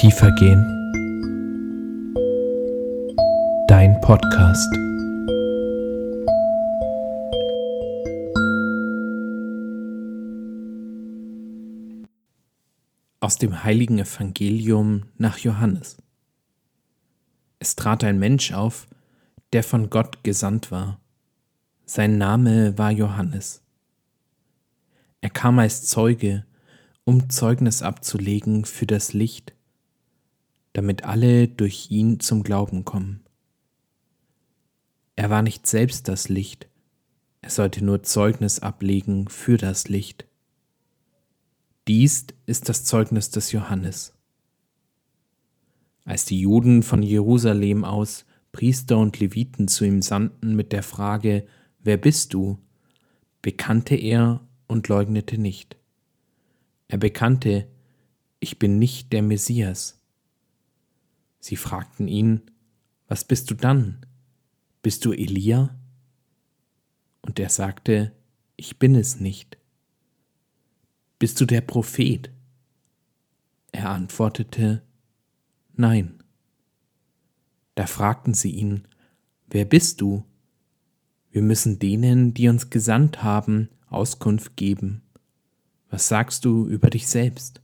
Tiefer gehen. Dein Podcast. Aus dem heiligen Evangelium nach Johannes. Es trat ein Mensch auf, der von Gott gesandt war. Sein Name war Johannes. Er kam als Zeuge, um Zeugnis abzulegen für das Licht, damit alle durch ihn zum Glauben kommen. Er war nicht selbst das Licht, er sollte nur Zeugnis ablegen für das Licht. Dies ist das Zeugnis des Johannes. Als die Juden von Jerusalem aus Priester und Leviten zu ihm sandten mit der Frage, Wer bist du? bekannte er und leugnete nicht. Er bekannte, ich bin nicht der Messias. Sie fragten ihn, was bist du dann? Bist du Elia? Und er sagte, ich bin es nicht. Bist du der Prophet? Er antwortete, nein. Da fragten sie ihn, wer bist du? Wir müssen denen, die uns gesandt haben, Auskunft geben. Was sagst du über dich selbst?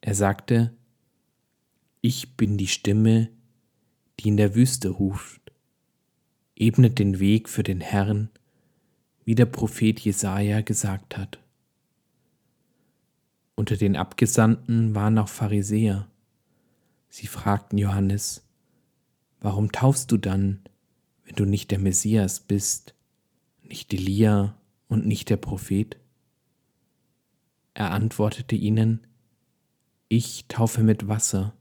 Er sagte, Ich bin die Stimme, die in der Wüste ruft. Ebnet den Weg für den Herrn, wie der Prophet Jesaja gesagt hat. Unter den Abgesandten waren auch Pharisäer. Sie fragten Johannes, Warum taufst du dann, wenn du nicht der Messias bist, nicht Elia und nicht der Prophet? Er antwortete ihnen, Ich taufe mit Wasser.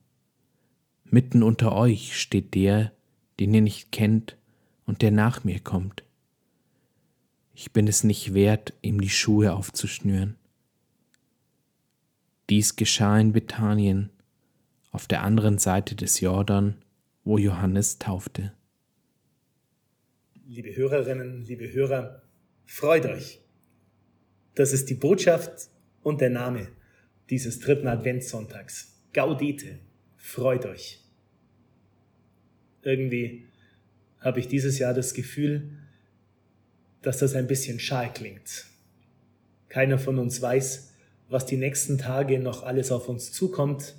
Mitten unter euch steht der, den ihr nicht kennt und der nach mir kommt. Ich bin es nicht wert, ihm die Schuhe aufzuschnüren. Dies geschah in Bethanien, auf der anderen Seite des Jordan, wo Johannes taufte liebe Hörerinnen, liebe Hörer, freut euch. Das ist die Botschaft und der Name dieses dritten Adventssonntags. Gaudete, freut euch. Irgendwie habe ich dieses Jahr das Gefühl, dass das ein bisschen schal klingt. Keiner von uns weiß, was die nächsten Tage noch alles auf uns zukommt.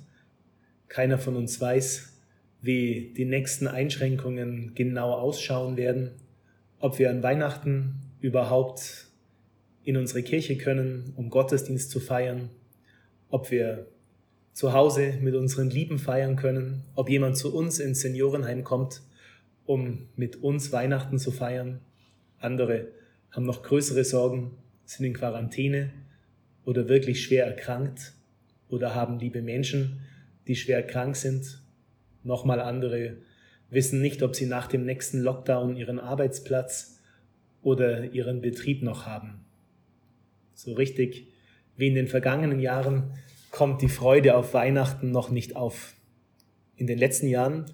Keiner von uns weiß, wie die nächsten Einschränkungen genau ausschauen werden ob wir an Weihnachten überhaupt in unsere Kirche können, um Gottesdienst zu feiern, ob wir zu Hause mit unseren Lieben feiern können, ob jemand zu uns ins Seniorenheim kommt, um mit uns Weihnachten zu feiern. Andere haben noch größere Sorgen, sind in Quarantäne oder wirklich schwer erkrankt oder haben liebe Menschen, die schwer krank sind. Nochmal andere wissen nicht, ob sie nach dem nächsten Lockdown ihren Arbeitsplatz oder ihren Betrieb noch haben. So richtig wie in den vergangenen Jahren kommt die Freude auf Weihnachten noch nicht auf. In den letzten Jahren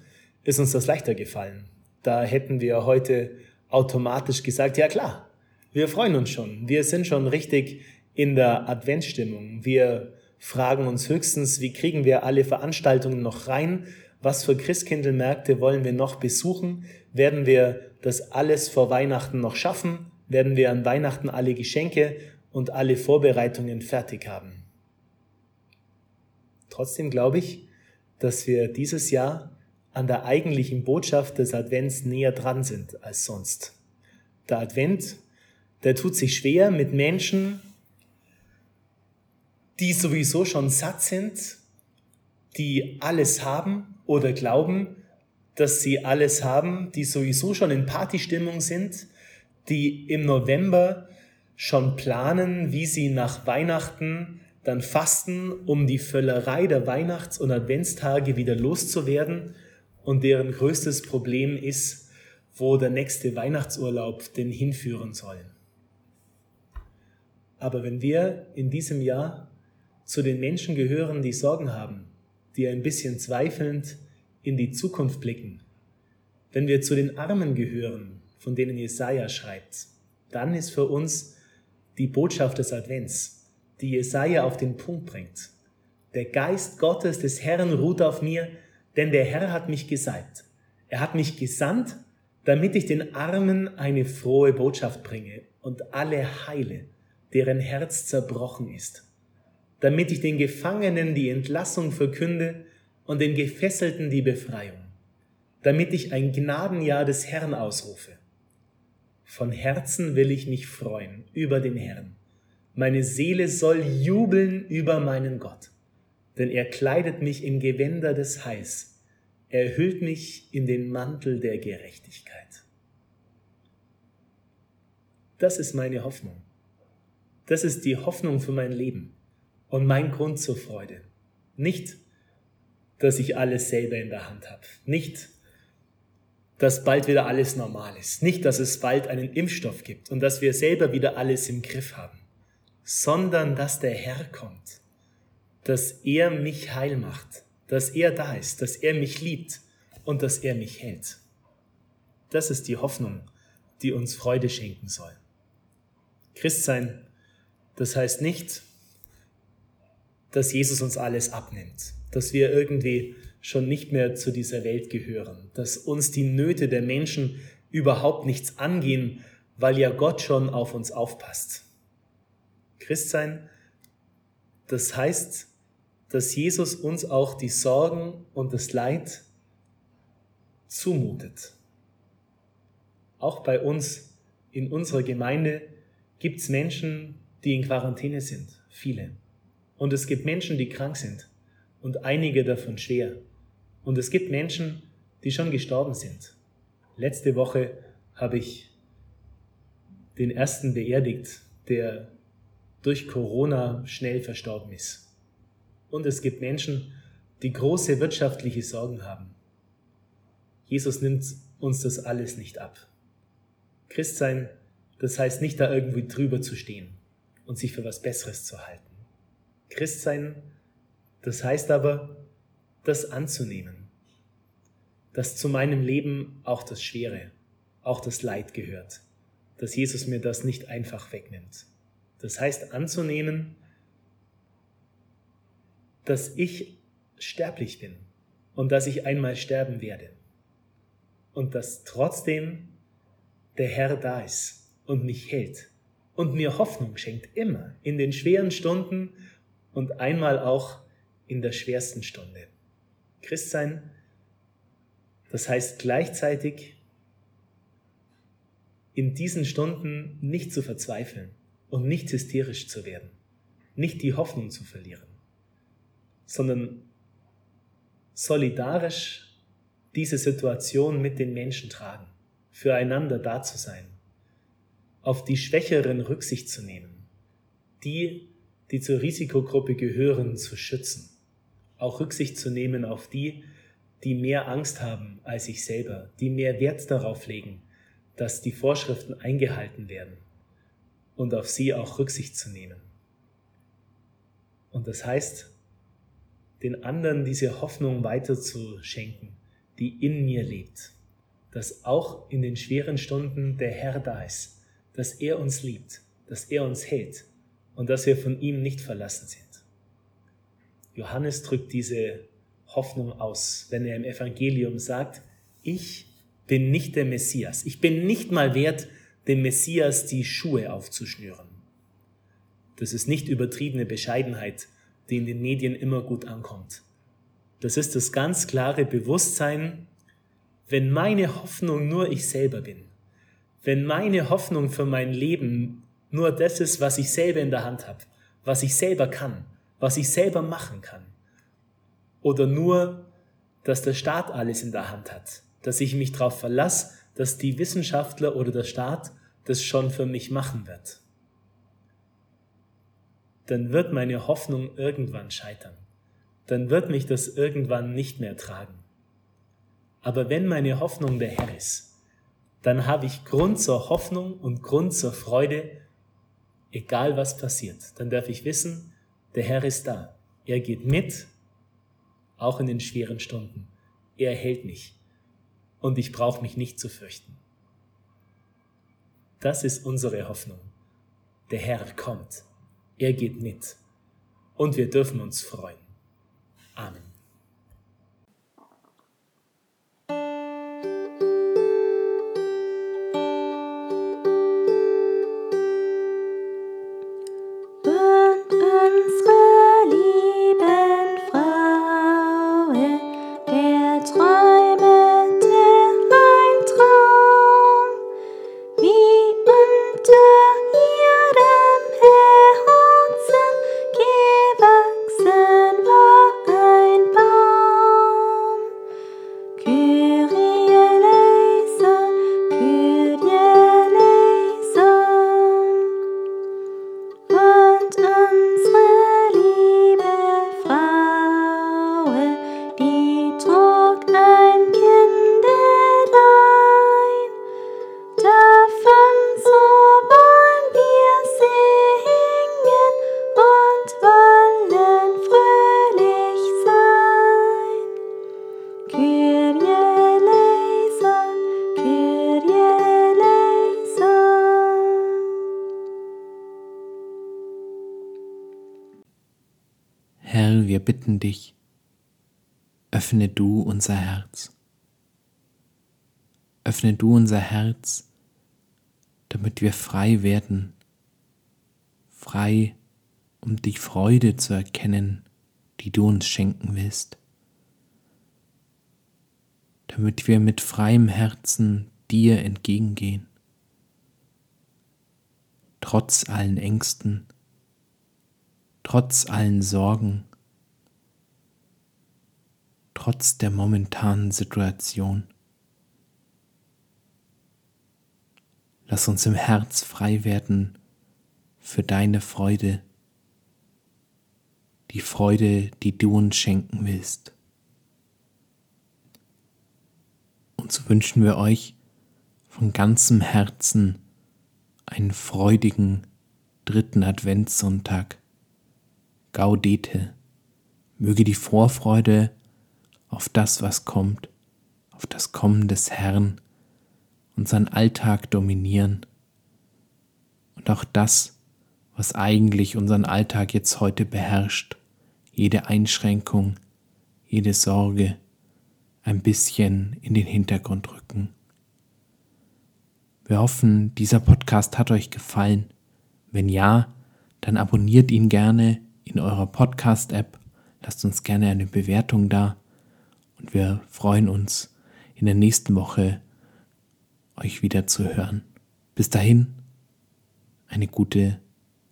ist uns das leichter gefallen. Da hätten wir heute automatisch gesagt, ja klar, wir freuen uns schon, wir sind schon richtig in der Adventsstimmung. Wir fragen uns höchstens, wie kriegen wir alle Veranstaltungen noch rein, was für Christkindlmärkte wollen wir noch besuchen? Werden wir das alles vor Weihnachten noch schaffen? Werden wir an Weihnachten alle Geschenke und alle Vorbereitungen fertig haben? Trotzdem glaube ich, dass wir dieses Jahr an der eigentlichen Botschaft des Advents näher dran sind als sonst. Der Advent, der tut sich schwer mit Menschen, die sowieso schon satt sind, die alles haben oder glauben, dass sie alles haben, die sowieso schon in Partystimmung sind, die im November schon planen, wie sie nach Weihnachten dann fasten, um die Völlerei der Weihnachts- und Adventstage wieder loszuwerden und deren größtes Problem ist, wo der nächste Weihnachtsurlaub denn hinführen soll. Aber wenn wir in diesem Jahr zu den Menschen gehören, die Sorgen haben, die ein bisschen zweifelnd in die Zukunft blicken, wenn wir zu den Armen gehören, von denen Jesaja schreibt, dann ist für uns die Botschaft des Advents, die Jesaja auf den Punkt bringt, Der Geist Gottes des Herrn ruht auf mir, denn der Herr hat mich gesalbt. Er hat mich gesandt, damit ich den Armen eine frohe Botschaft bringe und alle heile, deren Herz zerbrochen ist, damit ich den Gefangenen die Entlassung verkünde und den Gefesselten die Befreiung, damit ich ein Gnadenjahr des Herrn ausrufe. Von Herzen will ich mich freuen über den Herrn. Meine Seele soll jubeln über meinen Gott, denn er kleidet mich in Gewänder des Heils er hüllt mich in den Mantel der Gerechtigkeit. Das ist meine Hoffnung. Das ist die Hoffnung für mein Leben und mein Grund zur Freude. Nicht, dass ich alles selber in der Hand habe. Nicht, dass bald wieder alles normal ist. Nicht, dass es bald einen Impfstoff gibt und dass wir selber wieder alles im Griff haben. Sondern, dass der Herr kommt. Dass er mich heil macht dass er da ist, dass er mich liebt und dass er mich hält. Das ist die Hoffnung, die uns Freude schenken soll. Christsein, das heißt nicht, dass Jesus uns alles abnimmt, dass wir irgendwie schon nicht mehr zu dieser Welt gehören, dass uns die Nöte der Menschen überhaupt nichts angehen, weil ja Gott schon auf uns aufpasst. Christsein, das heißt, dass Jesus uns auch die Sorgen und das Leid zumutet. Auch bei uns in unserer Gemeinde gibt es Menschen, die in Quarantäne sind, viele. Und es gibt Menschen, die krank sind und einige davon schwer. Und es gibt Menschen, die schon gestorben sind. Letzte Woche habe ich den ersten beerdigt, der durch Corona schnell verstorben ist. Und es gibt Menschen, die große wirtschaftliche Sorgen haben. Jesus nimmt uns das alles nicht ab. Christsein, das heißt nicht da irgendwie drüber zu stehen und sich für was Besseres zu halten. Christsein, das heißt aber, das anzunehmen, dass zu meinem Leben auch das Schwere, auch das Leid gehört, dass Jesus mir das nicht einfach wegnimmt. Das heißt anzunehmen, dass ich sterblich bin und dass ich einmal sterben werde. Und dass trotzdem der Herr da ist und mich hält und mir Hoffnung schenkt, immer in den schweren Stunden und einmal auch in der schwersten Stunde. Christsein, das heißt gleichzeitig in diesen Stunden nicht zu verzweifeln und nicht hysterisch zu werden, nicht die Hoffnung zu verlieren sondern solidarisch diese Situation mit den Menschen tragen, füreinander da zu sein, auf die Schwächeren Rücksicht zu nehmen, die, die zur Risikogruppe gehören, zu schützen, auch Rücksicht zu nehmen auf die, die mehr Angst haben als ich selber, die mehr Wert darauf legen, dass die Vorschriften eingehalten werden und auf sie auch Rücksicht zu nehmen. Und das heißt, den anderen diese Hoffnung weiterzuschenken, die in mir lebt. Dass auch in den schweren Stunden der Herr da ist, dass er uns liebt, dass er uns hält und dass wir von ihm nicht verlassen sind. Johannes drückt diese Hoffnung aus, wenn er im Evangelium sagt, ich bin nicht der Messias. Ich bin nicht mal wert, dem Messias die Schuhe aufzuschnüren. Das ist nicht übertriebene Bescheidenheit, die in den Medien immer gut ankommt. Das ist das ganz klare Bewusstsein, wenn meine Hoffnung nur ich selber bin, wenn meine Hoffnung für mein Leben nur das ist, was ich selber in der Hand habe, was ich selber kann, was ich selber machen kann, oder nur, dass der Staat alles in der Hand hat, dass ich mich darauf verlasse, dass die Wissenschaftler oder der Staat das schon für mich machen wird dann wird meine Hoffnung irgendwann scheitern. Dann wird mich das irgendwann nicht mehr tragen. Aber wenn meine Hoffnung der Herr ist, dann habe ich Grund zur Hoffnung und Grund zur Freude, egal was passiert. Dann darf ich wissen, der Herr ist da. Er geht mit, auch in den schweren Stunden. Er hält mich und ich brauche mich nicht zu fürchten. Das ist unsere Hoffnung. Der Herr kommt. Er geht mit. Und wir dürfen uns freuen. Amen. Herr, bitten dich, öffne du unser Herz. Öffne du unser Herz, damit wir frei werden, frei, um die Freude zu erkennen, die du uns schenken willst, damit wir mit freiem Herzen dir entgegengehen, trotz allen Ängsten, trotz allen Sorgen, trotz der momentanen Situation. Lass uns im Herz frei werden für deine Freude, die Freude, die du uns schenken willst. Und so wünschen wir euch von ganzem Herzen einen freudigen dritten Adventssonntag Gaudete. Möge die Vorfreude auf das, was kommt, auf das Kommen des Herrn, unseren Alltag dominieren und auch das, was eigentlich unseren Alltag jetzt heute beherrscht, jede Einschränkung, jede Sorge, ein bisschen in den Hintergrund rücken. Wir hoffen, dieser Podcast hat euch gefallen. Wenn ja, dann abonniert ihn gerne in eurer Podcast-App. Lasst uns gerne eine Bewertung da und wir freuen uns in der nächsten Woche euch wieder zu hören. Bis dahin eine gute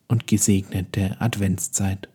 und gesegnete Adventszeit.